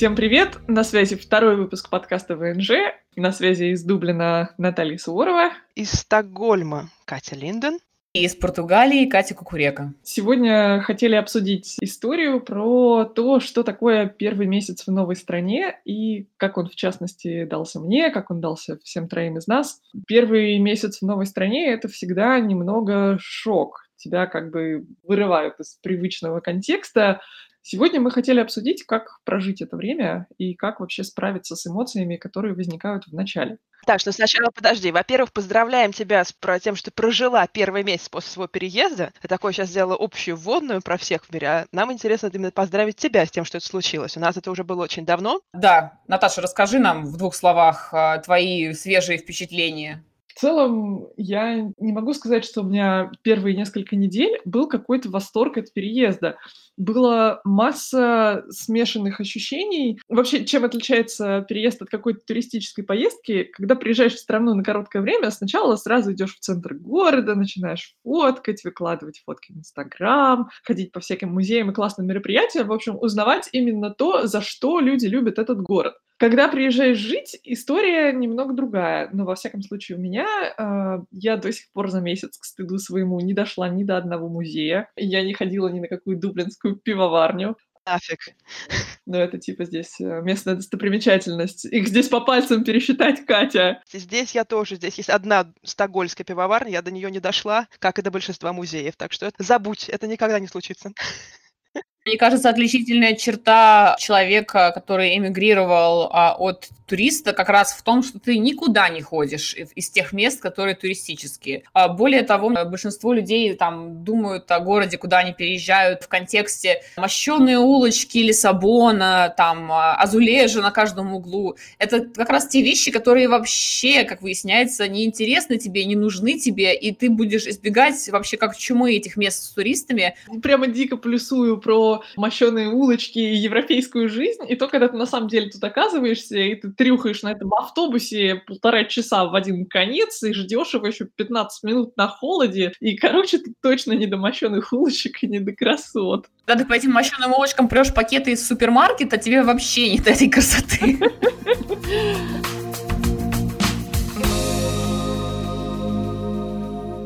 Всем привет! На связи второй выпуск подкаста ВНЖ. На связи из Дублина Наталья Суворова. Из Стокгольма Катя Линден. И из Португалии Катя Кукурека. Сегодня хотели обсудить историю про то, что такое первый месяц в новой стране и как он, в частности, дался мне, как он дался всем троим из нас. Первый месяц в новой стране — это всегда немного шок. Тебя как бы вырывают из привычного контекста, Сегодня мы хотели обсудить, как прожить это время и как вообще справиться с эмоциями, которые возникают в начале. Так, что сначала подожди. Во-первых, поздравляем тебя с про тем, что ты прожила первый месяц после своего переезда. Ты такое сейчас сделала общую вводную про всех в мире. А нам интересно именно поздравить тебя с тем, что это случилось. У нас это уже было очень давно. Да. Наташа, расскажи нам в двух словах а, твои свежие впечатления в целом, я не могу сказать, что у меня первые несколько недель был какой-то восторг от переезда. Была масса смешанных ощущений. Вообще, чем отличается переезд от какой-то туристической поездки? Когда приезжаешь в страну на короткое время, сначала сразу идешь в центр города, начинаешь фоткать, выкладывать фотки в Инстаграм, ходить по всяким музеям и классным мероприятиям. В общем, узнавать именно то, за что люди любят этот город. Когда приезжаешь жить, история немного другая. Но, во всяком случае, у меня э, я до сих пор за месяц к стыду своему не дошла ни до одного музея. Я не ходила ни на какую дублинскую пивоварню. Нафиг. Но это типа здесь э, местная достопримечательность. Их здесь по пальцам пересчитать, Катя. Здесь я тоже. Здесь есть одна стокгольская пивоварня, я до нее не дошла, как и до большинства музеев. Так что это, забудь, это никогда не случится. Мне кажется, отличительная черта человека, который эмигрировал а, от туриста, как раз в том, что ты никуда не ходишь из тех мест, которые туристические. А, более того, большинство людей там думают о городе, куда они переезжают в контексте мощенные улочки Лиссабона, там а, азулежа на каждом углу. Это как раз те вещи, которые вообще, как выясняется, не интересны тебе, не нужны тебе, и ты будешь избегать вообще как чумы этих мест с туристами. Прямо дико плюсую про мощеные улочки и европейскую жизнь, и то, когда ты на самом деле тут оказываешься, и ты трюхаешь на этом автобусе полтора часа в один конец, и ждешь его еще 15 минут на холоде, и, короче, ты точно не до мощеных улочек и не до красот. Когда ты по этим мощеным улочкам прешь пакеты из супермаркета, тебе вообще не до этой красоты.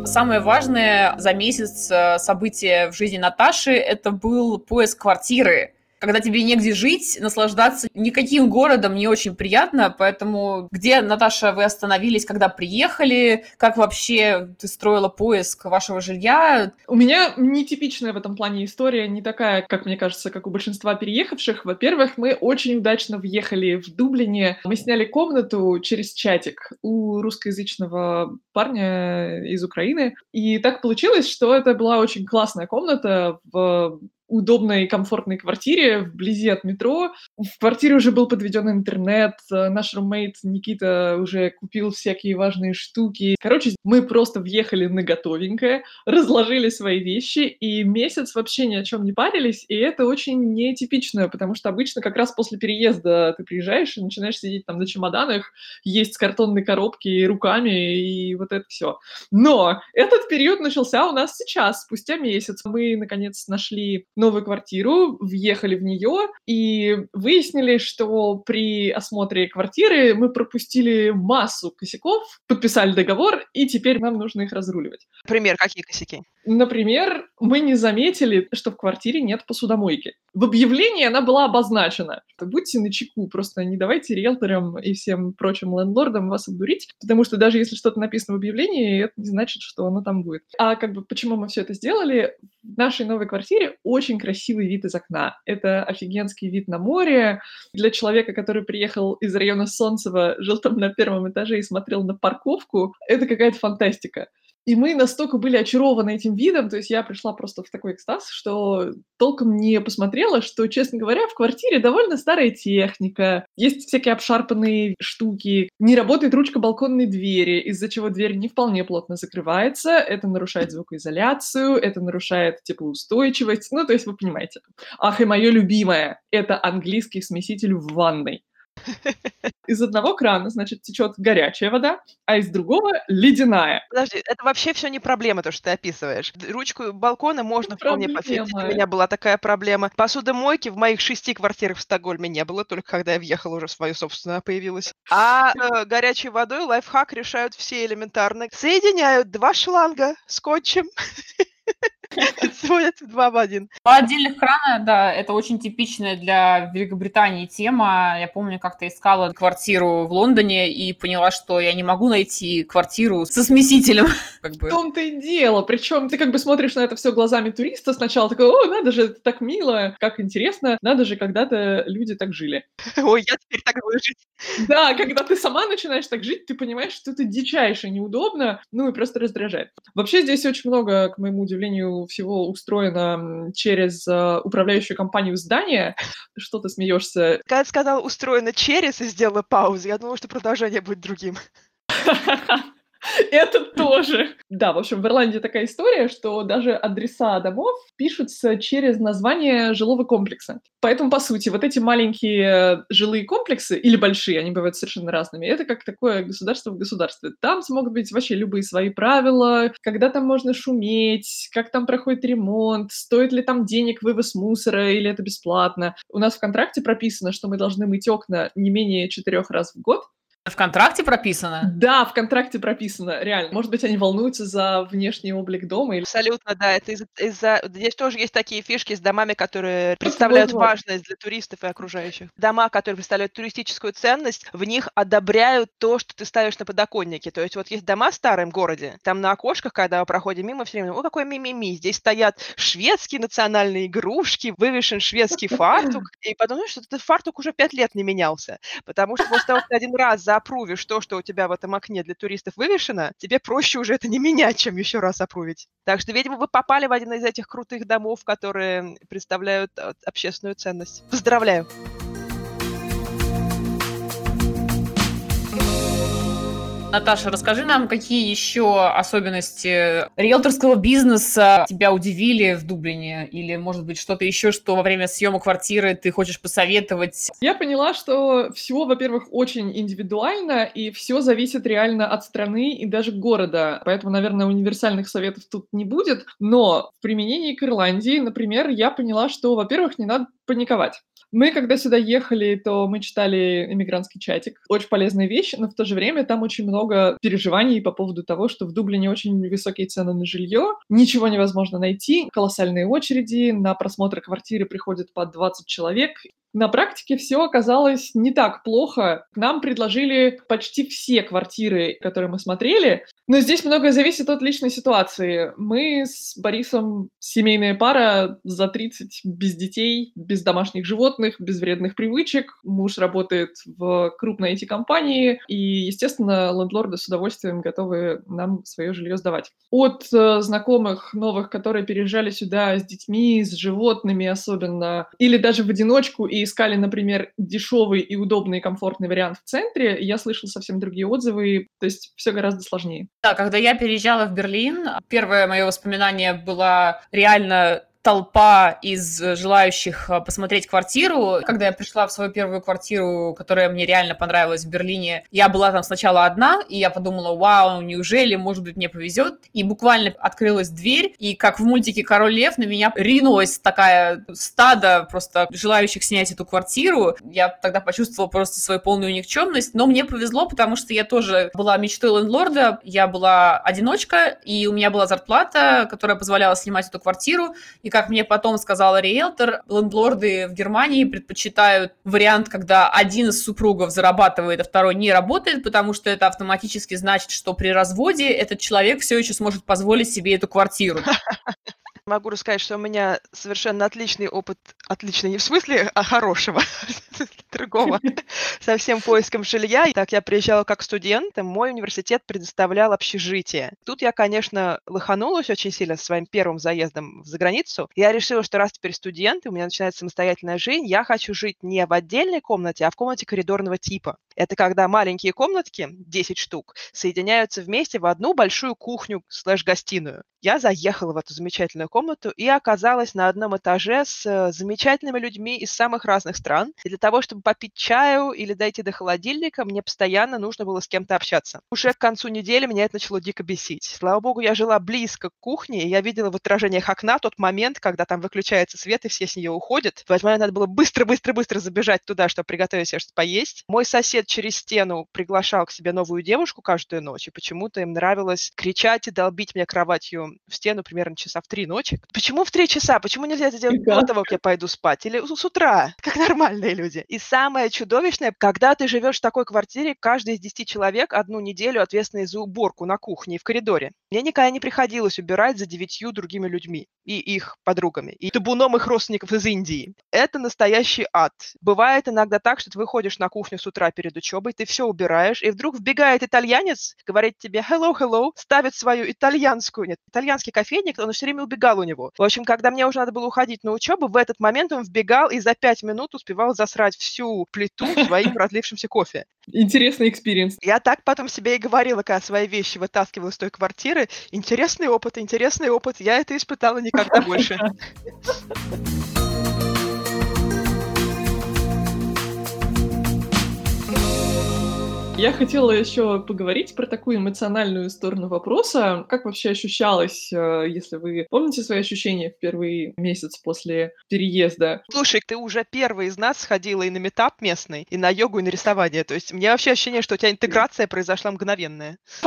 самое важное за месяц э, событие в жизни Наташи – это был поиск квартиры когда тебе негде жить, наслаждаться никаким городом не очень приятно, поэтому где, Наташа, вы остановились, когда приехали, как вообще ты строила поиск вашего жилья? У меня нетипичная в этом плане история, не такая, как мне кажется, как у большинства переехавших. Во-первых, мы очень удачно въехали в Дублине, мы сняли комнату через чатик у русскоязычного парня из Украины, и так получилось, что это была очень классная комната в удобной и комфортной квартире вблизи от метро. В квартире уже был подведен интернет, э, наш румейт Никита уже купил всякие важные штуки. Короче, мы просто въехали на готовенькое, разложили свои вещи, и месяц вообще ни о чем не парились, и это очень нетипично, потому что обычно как раз после переезда ты приезжаешь и начинаешь сидеть там на чемоданах, есть с картонной коробки руками, и вот это все. Но этот период начался у нас сейчас, спустя месяц. Мы, наконец, нашли новую квартиру, въехали в нее и выяснили, что при осмотре квартиры мы пропустили массу косяков, подписали договор, и теперь нам нужно их разруливать. Пример, какие косяки? Например, мы не заметили, что в квартире нет посудомойки. В объявлении она была обозначена. Будьте начеку, просто не давайте риэлторам и всем прочим лендлордам вас обдурить, потому что даже если что-то написано в объявлении, это не значит, что оно там будет. А как бы почему мы все это сделали? В нашей новой квартире очень красивый вид из окна. Это офигенский вид на море. Для человека, который приехал из района Солнцева, жил там на первом этаже и смотрел на парковку, это какая-то фантастика. И мы настолько были очарованы этим видом, то есть я пришла просто в такой экстаз, что толком не посмотрела, что, честно говоря, в квартире довольно старая техника, есть всякие обшарпанные штуки, не работает ручка балконной двери, из-за чего дверь не вполне плотно закрывается, это нарушает звукоизоляцию, это нарушает теплоустойчивость, ну, то есть вы понимаете. Ах, и мое любимое, это английский смеситель в ванной. Из одного крана, значит, течет горячая вода, а из другого ледяная. Подожди, это вообще все не проблема, то, что ты описываешь. Ручку балкона можно вполне пофиксить. У меня была такая проблема. Посудомойки в моих шести квартирах в Стокгольме не было, только когда я въехала уже в свою собственную появилась. А э, горячей водой лайфхак решают все элементарно. Соединяют два шланга скотчем Сводят два в один. Два отдельных крана, да, это очень типичная для Великобритании тема. Я помню, как-то искала квартиру в Лондоне и поняла, что я не могу найти квартиру со смесителем. Как бы. В том-то и дело. Причем ты как бы смотришь на это все глазами туриста сначала, такой, о, надо же, это так мило, как интересно, надо же, когда-то люди так жили. Ой, я теперь так буду жить. Да, когда ты сама начинаешь так жить, ты понимаешь, что это дичайше неудобно, ну и просто раздражает. Вообще здесь очень много, к моему удивлению, всего устроено через э, управляющую компанию здания. Что ты смеешься? Когда ты сказал устроено через и сделала паузу, я думала, что продолжение будет другим. Это тоже. Да, в общем, в Ирландии такая история, что даже адреса домов пишутся через название жилого комплекса. Поэтому, по сути, вот эти маленькие жилые комплексы, или большие, они бывают совершенно разными, это как такое государство в государстве. Там смогут быть вообще любые свои правила, когда там можно шуметь, как там проходит ремонт, стоит ли там денег вывоз мусора, или это бесплатно. У нас в контракте прописано, что мы должны мыть окна не менее четырех раз в год, в контракте прописано? Да, в контракте прописано, реально. Может быть, они волнуются за внешний облик дома? Или... Абсолютно, да. Это из-за... Из Здесь тоже есть такие фишки с домами, которые представляют вот, важность для туристов и окружающих. Дома, которые представляют туристическую ценность, в них одобряют то, что ты ставишь на подоконнике. То есть вот есть дома в старом городе, там на окошках, когда мы проходим мимо, все время, о, какой мимими, здесь стоят шведские национальные игрушки, вывешен шведский фартук, и потом, ну, что этот фартук уже пять лет не менялся, потому что после того, что один раз за заапрувишь то, что у тебя в этом окне для туристов вывешено, тебе проще уже это не менять, чем еще раз апрувить. Так что, видимо, вы попали в один из этих крутых домов, которые представляют э, общественную ценность. Поздравляю! Наташа, расскажи нам, какие еще особенности риэлторского бизнеса тебя удивили в Дублине? Или, может быть, что-то еще, что во время съема квартиры ты хочешь посоветовать? Я поняла, что все, во-первых, очень индивидуально, и все зависит реально от страны и даже города. Поэтому, наверное, универсальных советов тут не будет. Но в применении к Ирландии, например, я поняла, что, во-первых, не надо паниковать. Мы, когда сюда ехали, то мы читали «Эмигрантский чатик». Очень полезная вещь, но в то же время там очень много переживаний по поводу того, что в Дублине очень высокие цены на жилье, ничего невозможно найти, колоссальные очереди, на просмотр квартиры приходит по 20 человек, на практике все оказалось не так плохо. Нам предложили почти все квартиры, которые мы смотрели, но здесь многое зависит от личной ситуации. Мы с Борисом семейная пара за 30, без детей, без домашних животных, без вредных привычек. Муж работает в крупной IT-компании, и, естественно, лендлорды с удовольствием готовы нам свое жилье сдавать. От э, знакомых новых, которые переезжали сюда с детьми, с животными особенно, или даже в одиночку и искали, например, дешевый и удобный комфортный вариант в центре, я слышала совсем другие отзывы, то есть все гораздо сложнее. Да, когда я переезжала в Берлин, первое мое воспоминание было реально толпа из желающих э, посмотреть квартиру. Когда я пришла в свою первую квартиру, которая мне реально понравилась в Берлине, я была там сначала одна, и я подумала, вау, неужели, может быть, мне повезет. И буквально открылась дверь, и как в мультике «Король лев» на меня ринулась такая стадо просто желающих снять эту квартиру. Я тогда почувствовала просто свою полную никчемность, но мне повезло, потому что я тоже была мечтой лендлорда, я была одиночка, и у меня была зарплата, которая позволяла снимать эту квартиру, и как мне потом сказала риэлтор, лендлорды в Германии предпочитают вариант, когда один из супругов зарабатывает, а второй не работает, потому что это автоматически значит, что при разводе этот человек все еще сможет позволить себе эту квартиру. Могу рассказать, что у меня совершенно отличный опыт, отличный не в смысле, а хорошего, другого, со всем поиском жилья. Так, я приезжала как студент, мой университет предоставлял общежитие. Тут я, конечно, лоханулась очень сильно со своим первым заездом за границу. Я решила, что раз теперь студент, и у меня начинается самостоятельная жизнь, я хочу жить не в отдельной комнате, а в комнате коридорного типа. Это когда маленькие комнатки, 10 штук, соединяются вместе в одну большую кухню слэш-гостиную. Я заехала в эту замечательную комнату и оказалась на одном этаже с э, замечательными людьми из самых разных стран. И для того, чтобы попить чаю или дойти до холодильника, мне постоянно нужно было с кем-то общаться. Уже к концу недели меня это начало дико бесить. Слава богу, я жила близко к кухне, и я видела в отражениях окна тот момент, когда там выключается свет, и все с нее уходят. В этот момент надо было быстро-быстро-быстро забежать туда, чтобы приготовить себе что-то поесть. Мой сосед через стену приглашал к себе новую девушку каждую ночь, и почему-то им нравилось кричать и долбить меня кроватью в стену примерно часа в три ночи. Почему в три часа? Почему нельзя это делать до того, как я пойду спать? Или с утра, как нормальные люди? И самое чудовищное, когда ты живешь в такой квартире, каждый из десяти человек одну неделю ответственный за уборку на кухне и в коридоре. Мне никогда не приходилось убирать за девятью другими людьми и их подругами, и табуном их родственников из Индии. Это настоящий ад. Бывает иногда так, что ты выходишь на кухню с утра перед учебой, ты все убираешь, и вдруг вбегает итальянец, говорит тебе hello, hello, ставит свою итальянскую, нет, итальянский кофейник, он все время убегал у него. В общем, когда мне уже надо было уходить на учебу, в этот момент он вбегал и за пять минут успевал засрать всю плиту своим разлившимся кофе. Интересный experience. Я так потом себе и говорила, когда свои вещи вытаскивала из той квартиры. Интересный опыт, интересный опыт. Я это испытала никогда больше. Я хотела еще поговорить про такую эмоциональную сторону вопроса. Как вообще ощущалось, э, если вы помните свои ощущения в первый месяц после переезда? Слушай, ты уже первый из нас сходила и на meetup местный, и на йогу, и на рисование. То есть у меня вообще ощущение, что у тебя интеграция произошла мгновенная.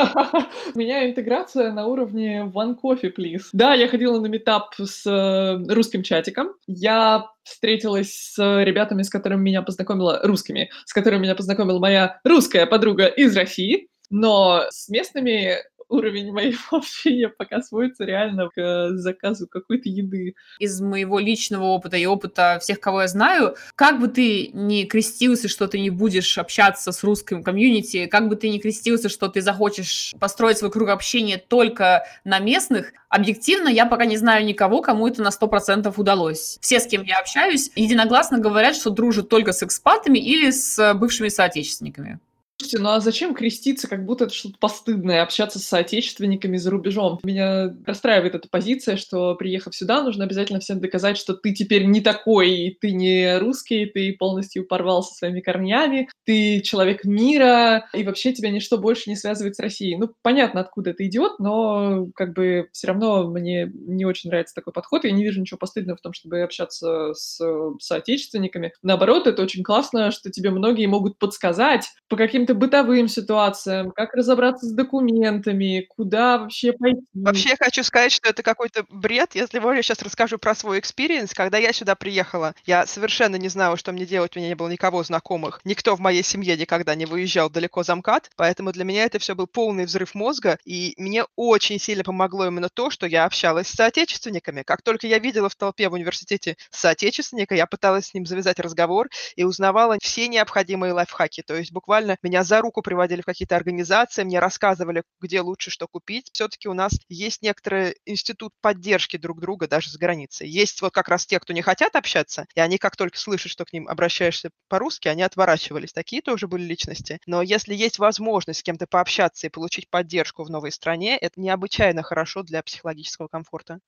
У меня интеграция на уровне one coffee, please. Да, я ходила на метап с э, русским чатиком. Я встретилась с ребятами, с которыми меня познакомила, русскими, с которыми меня познакомила моя русская подруга из России, но с местными уровень моего общения пока сводится реально к заказу какой-то еды. Из моего личного опыта и опыта всех, кого я знаю, как бы ты ни крестился, что ты не будешь общаться с русским комьюнити, как бы ты ни крестился, что ты захочешь построить свой круг общения только на местных, объективно я пока не знаю никого, кому это на 100% удалось. Все, с кем я общаюсь, единогласно говорят, что дружат только с экспатами или с бывшими соотечественниками. Слушайте, ну а зачем креститься, как будто это что-то постыдное, общаться с соотечественниками за рубежом? Меня расстраивает эта позиция, что, приехав сюда, нужно обязательно всем доказать, что ты теперь не такой, и ты не русский, ты полностью порвал своими корнями, ты человек мира, и вообще тебя ничто больше не связывает с Россией. Ну, понятно, откуда это идет, но как бы все равно мне не очень нравится такой подход, я не вижу ничего постыдного в том, чтобы общаться с соотечественниками. Наоборот, это очень классно, что тебе многие могут подсказать, по каким каким-то бытовым ситуациям, как разобраться с документами, куда вообще пойти. Вообще я хочу сказать, что это какой-то бред. Если можно, я сейчас расскажу про свой experience. Когда я сюда приехала, я совершенно не знала, что мне делать, у меня не было никого знакомых. Никто в моей семье никогда не выезжал далеко за МКАД, поэтому для меня это все был полный взрыв мозга, и мне очень сильно помогло именно то, что я общалась с соотечественниками. Как только я видела в толпе в университете соотечественника, я пыталась с ним завязать разговор и узнавала все необходимые лайфхаки. То есть буквально меня меня за руку приводили в какие-то организации, мне рассказывали, где лучше что купить. Все-таки у нас есть некоторый институт поддержки друг друга даже за границей. Есть вот как раз те, кто не хотят общаться, и они как только слышат, что к ним обращаешься по-русски, они отворачивались. Такие тоже были личности. Но если есть возможность с кем-то пообщаться и получить поддержку в новой стране, это необычайно хорошо для психологического комфорта.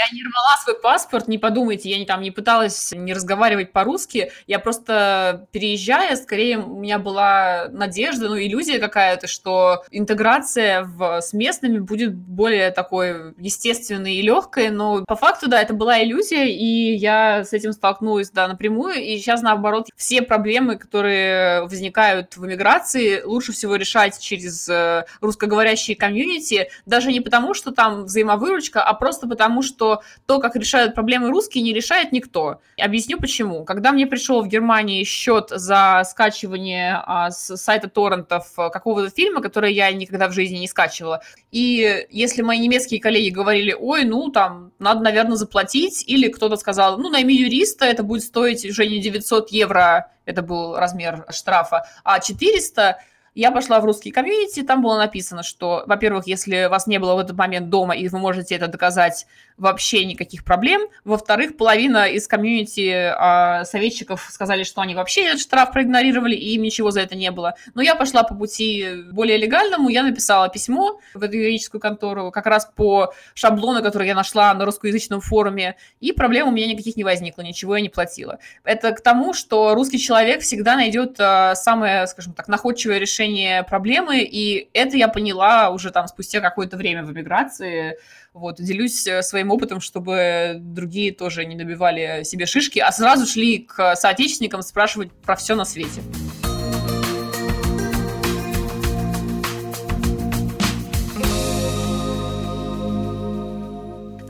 Я не рвала свой паспорт, не подумайте, я не, там не пыталась не разговаривать по-русски, я просто переезжая, скорее у меня была надежда, ну, иллюзия какая-то, что интеграция в, с местными будет более такой естественной и легкой, но по факту, да, это была иллюзия, и я с этим столкнулась, да, напрямую, и сейчас, наоборот, все проблемы, которые возникают в эмиграции, лучше всего решать через э, русскоговорящие комьюнити, даже не потому, что там взаимовыручка, а просто потому, что то, как решают проблемы русские, не решает никто. Объясню почему. Когда мне пришел в Германии счет за скачивание а, с сайта торрентов э, какого-то фильма, который я никогда в жизни не скачивала, и если мои немецкие коллеги говорили, ой, ну там надо, наверное, заплатить, или кто-то сказал, ну найми юриста, это будет стоить уже не 900 евро, это был размер штрафа, а 400, Я пошла в русский комьюнити, там было написано, что, во-первых, если вас не было в этот момент дома, и вы можете это доказать, вообще никаких проблем. Во-вторых, половина из комьюнити э, советчиков сказали, что они вообще этот штраф проигнорировали, и им ничего за это не было. Но я пошла по пути более легальному, я написала письмо в эту юридическую контору, как раз по шаблону, который я нашла на русскоязычном форуме, и проблем у меня никаких не возникло, ничего я не платила. Это к тому, что русский человек всегда найдет э, самое, скажем так, находчивое решение проблемы, и это я поняла уже там спустя какое-то время в эмиграции, вот, делюсь э, своим опытом, чтобы другие тоже не набивали себе шишки, а сразу шли к соотечественникам спрашивать про все на свете.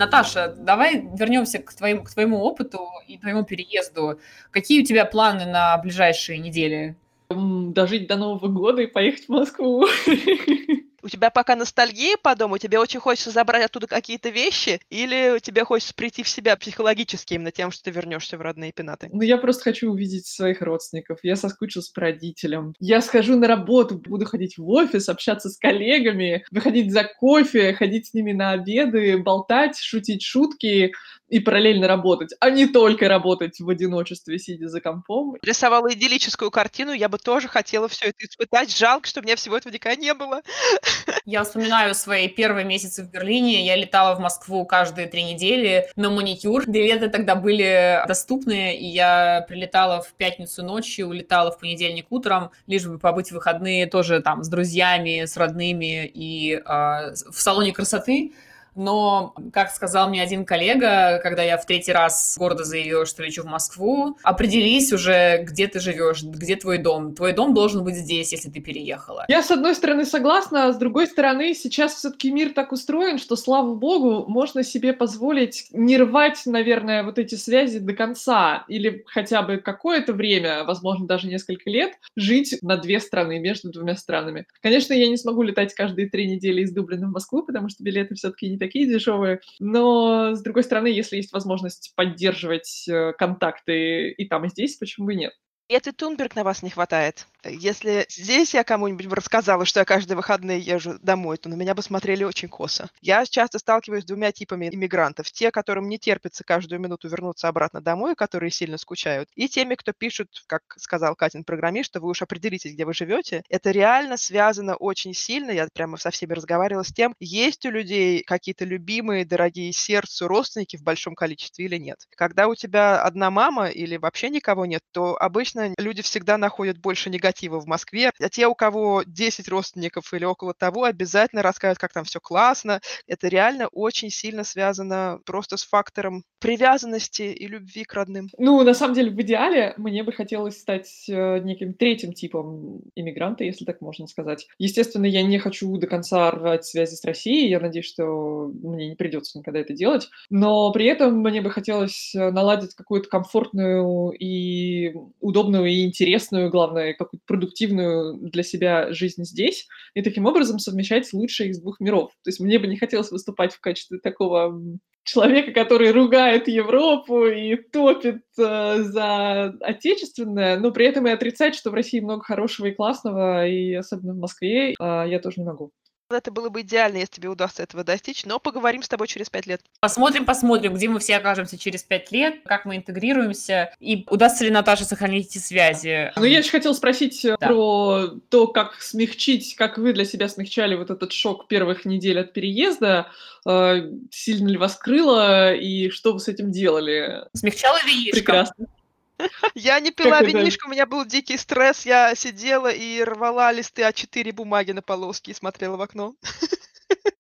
Наташа, давай вернемся к твоему, к твоему опыту и твоему переезду. Какие у тебя планы на ближайшие недели? Дожить до Нового года и поехать в Москву. у тебя пока ностальгия по дому, тебе очень хочется забрать оттуда какие-то вещи, или тебе хочется прийти в себя психологически именно тем, что ты вернешься в родные пенаты? Ну, я просто хочу увидеть своих родственников. Я соскучился по родителям. Я схожу на работу, буду ходить в офис, общаться с коллегами, выходить за кофе, ходить с ними на обеды, болтать, шутить шутки и параллельно работать, а не только работать в одиночестве, сидя за компом. Рисовала идиллическую картину, я бы тоже хотела все это испытать. Жалко, что у меня всего этого никогда не было. Я вспоминаю свои первые месяцы в Берлине. Я летала в Москву каждые три недели на маникюр. Билеты тогда были доступны, и я прилетала в пятницу ночью, улетала в понедельник утром, лишь бы побыть в выходные тоже там с друзьями, с родными и э, в салоне красоты. Но, как сказал мне один коллега, когда я в третий раз гордо заявила, что лечу в Москву, определись уже, где ты живешь, где твой дом. Твой дом должен быть здесь, если ты переехала. Я, с одной стороны, согласна, а с другой стороны, сейчас все-таки мир так устроен, что, слава богу, можно себе позволить не рвать, наверное, вот эти связи до конца или хотя бы какое-то время, возможно, даже несколько лет, жить на две страны, между двумя странами. Конечно, я не смогу летать каждые три недели из Дублина в Москву, потому что билеты все-таки не такие дешевые. Но, с другой стороны, если есть возможность поддерживать э, контакты и там, и здесь, почему бы нет? Греты Тунберг на вас не хватает. Если здесь я кому-нибудь бы рассказала, что я каждые выходные езжу домой, то на меня бы смотрели очень косо. Я часто сталкиваюсь с двумя типами иммигрантов. Те, которым не терпится каждую минуту вернуться обратно домой, которые сильно скучают, и теми, кто пишут, как сказал Катин программист, что вы уж определитесь, где вы живете. Это реально связано очень сильно, я прямо со всеми разговаривала с тем, есть у людей какие-то любимые, дорогие сердцу родственники в большом количестве или нет. Когда у тебя одна мама или вообще никого нет, то обычно люди всегда находят больше негатива негатива в Москве. А те, у кого 10 родственников или около того, обязательно расскажут, как там все классно. Это реально очень сильно связано просто с фактором привязанности и любви к родным. Ну, на самом деле, в идеале мне бы хотелось стать э, неким третьим типом иммигранта, если так можно сказать. Естественно, я не хочу до конца рвать связи с Россией, я надеюсь, что мне не придется никогда это делать, но при этом мне бы хотелось э, наладить какую-то комфортную и удобную и интересную, главное, какую-то продуктивную для себя жизнь здесь, и таким образом совмещать лучшее из двух миров. То есть мне бы не хотелось выступать в качестве такого человека, который ругает Европу и топит э, за отечественное, но при этом и отрицать, что в России много хорошего и классного, и особенно в Москве, э, я тоже не могу. Это было бы идеально, если тебе удастся этого достичь, но поговорим с тобой через пять лет. Посмотрим, посмотрим, где мы все окажемся через пять лет, как мы интегрируемся, и удастся ли Наташе сохранить эти связи. Ну, я еще хотела спросить э, да. про то, как смягчить, как вы для себя смягчали вот этот шок первых недель от переезда, э, сильно ли вас крыло, и что вы с этим делали? Смягчала винишко. Прекрасно. Я не пила винишко, у меня был дикий стресс, я сидела и рвала листы А4 бумаги на полоски и смотрела в окно.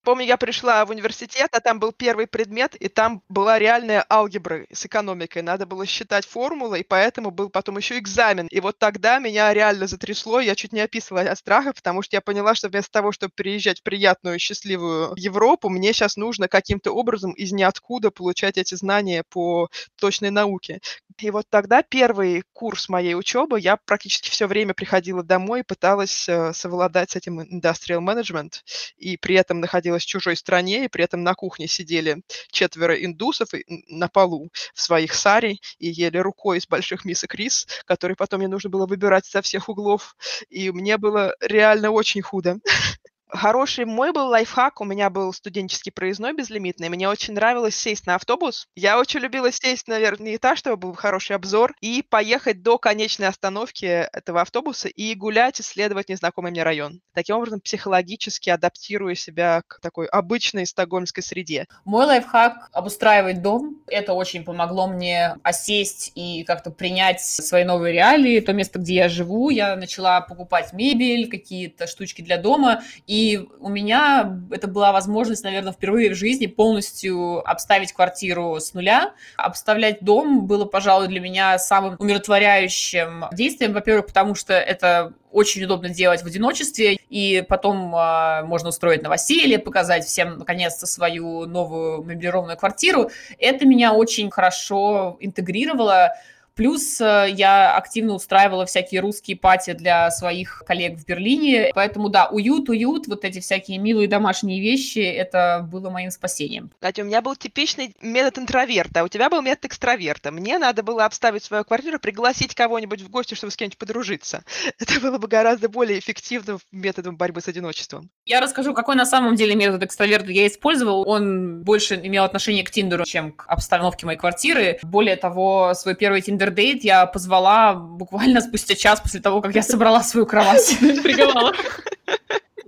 Помню, я пришла в университет, а там был первый предмет, и там была реальная алгебра с экономикой. Надо было считать формулы, и поэтому был потом еще экзамен. И вот тогда меня реально затрясло, я чуть не описывала от страха, потому что я поняла, что вместо того, чтобы приезжать в приятную, счастливую Европу, мне сейчас нужно каким-то образом из ниоткуда получать эти знания по точной науке. И вот тогда первый курс моей учебы, я практически все время приходила домой и пыталась э, совладать с этим industrial management, и при этом находилась в чужой стране, и при этом на кухне сидели четверо индусов на полу в своих сари и ели рукой из больших мисок рис, который потом мне нужно было выбирать со всех углов. И мне было реально очень худо. Хороший мой был лайфхак. У меня был студенческий проездной безлимитный. Мне очень нравилось сесть на автобус. Я очень любила сесть на верхний этаж, чтобы был хороший обзор, и поехать до конечной остановки этого автобуса и гулять, исследовать незнакомый мне район. Таким образом, психологически адаптируя себя к такой обычной стокгольмской среде. Мой лайфхак — обустраивать дом. Это очень помогло мне осесть и как-то принять свои новые реалии, то место, где я живу. Я начала покупать мебель, какие-то штучки для дома, и и у меня это была возможность, наверное, впервые в жизни полностью обставить квартиру с нуля. Обставлять дом было, пожалуй, для меня самым умиротворяющим действием. Во-первых, потому что это очень удобно делать в одиночестве, и потом э, можно устроить новоселье, показать всем, наконец-то, свою новую меблированную квартиру. Это меня очень хорошо интегрировало Плюс э, я активно устраивала всякие русские пати для своих коллег в Берлине. Поэтому, да, уют, уют, вот эти всякие милые домашние вещи, это было моим спасением. Кстати, у меня был типичный метод интроверта, а у тебя был метод экстраверта. Мне надо было обставить свою квартиру, пригласить кого-нибудь в гости, чтобы с кем-нибудь подружиться. Это было бы гораздо более эффективным методом борьбы с одиночеством. Я расскажу, какой на самом деле метод экстраверта я использовал. Он больше имел отношение к Тиндеру, чем к обстановке моей квартиры. Более того, свой первый Тиндер Дейт я позвала буквально спустя час после того, как я собрала свою кровать. Приговала.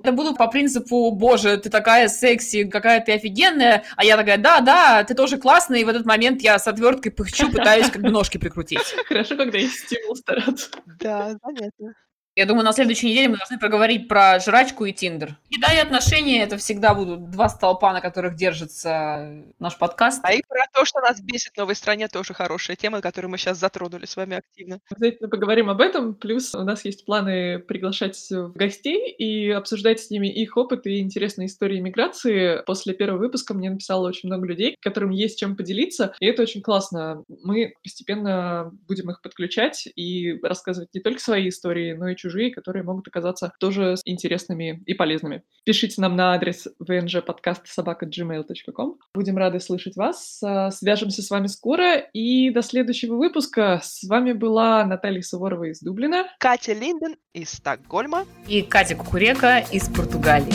Это было по принципу, боже, ты такая секси, какая ты офигенная, а я такая, да, да, ты тоже классная, и в этот момент я с отверткой пыхчу, пытаюсь как бы ножки прикрутить. Хорошо, когда есть стимул стараться. Да, понятно. Я думаю, на следующей неделе мы должны проговорить про жрачку и Тиндер. Еда и отношения – это всегда будут два столпа, на которых держится наш подкаст. А и про то, что нас бесит в новой стране, тоже хорошая тема, которую мы сейчас затронули с вами активно. Обязательно поговорим об этом. Плюс у нас есть планы приглашать гостей и обсуждать с ними их опыт и интересные истории миграции. После первого выпуска мне написало очень много людей, которым есть чем поделиться, и это очень классно. Мы постепенно будем их подключать и рассказывать не только свои истории, но и чужие, которые могут оказаться тоже интересными и полезными. Пишите нам на адрес vnjpodcast.gmail.com. Будем рады слышать вас. А, свяжемся с вами скоро и до следующего выпуска. С вами была Наталья Суворова из Дублина, Катя Линден из Стокгольма и Катя Кукурека из Португалии.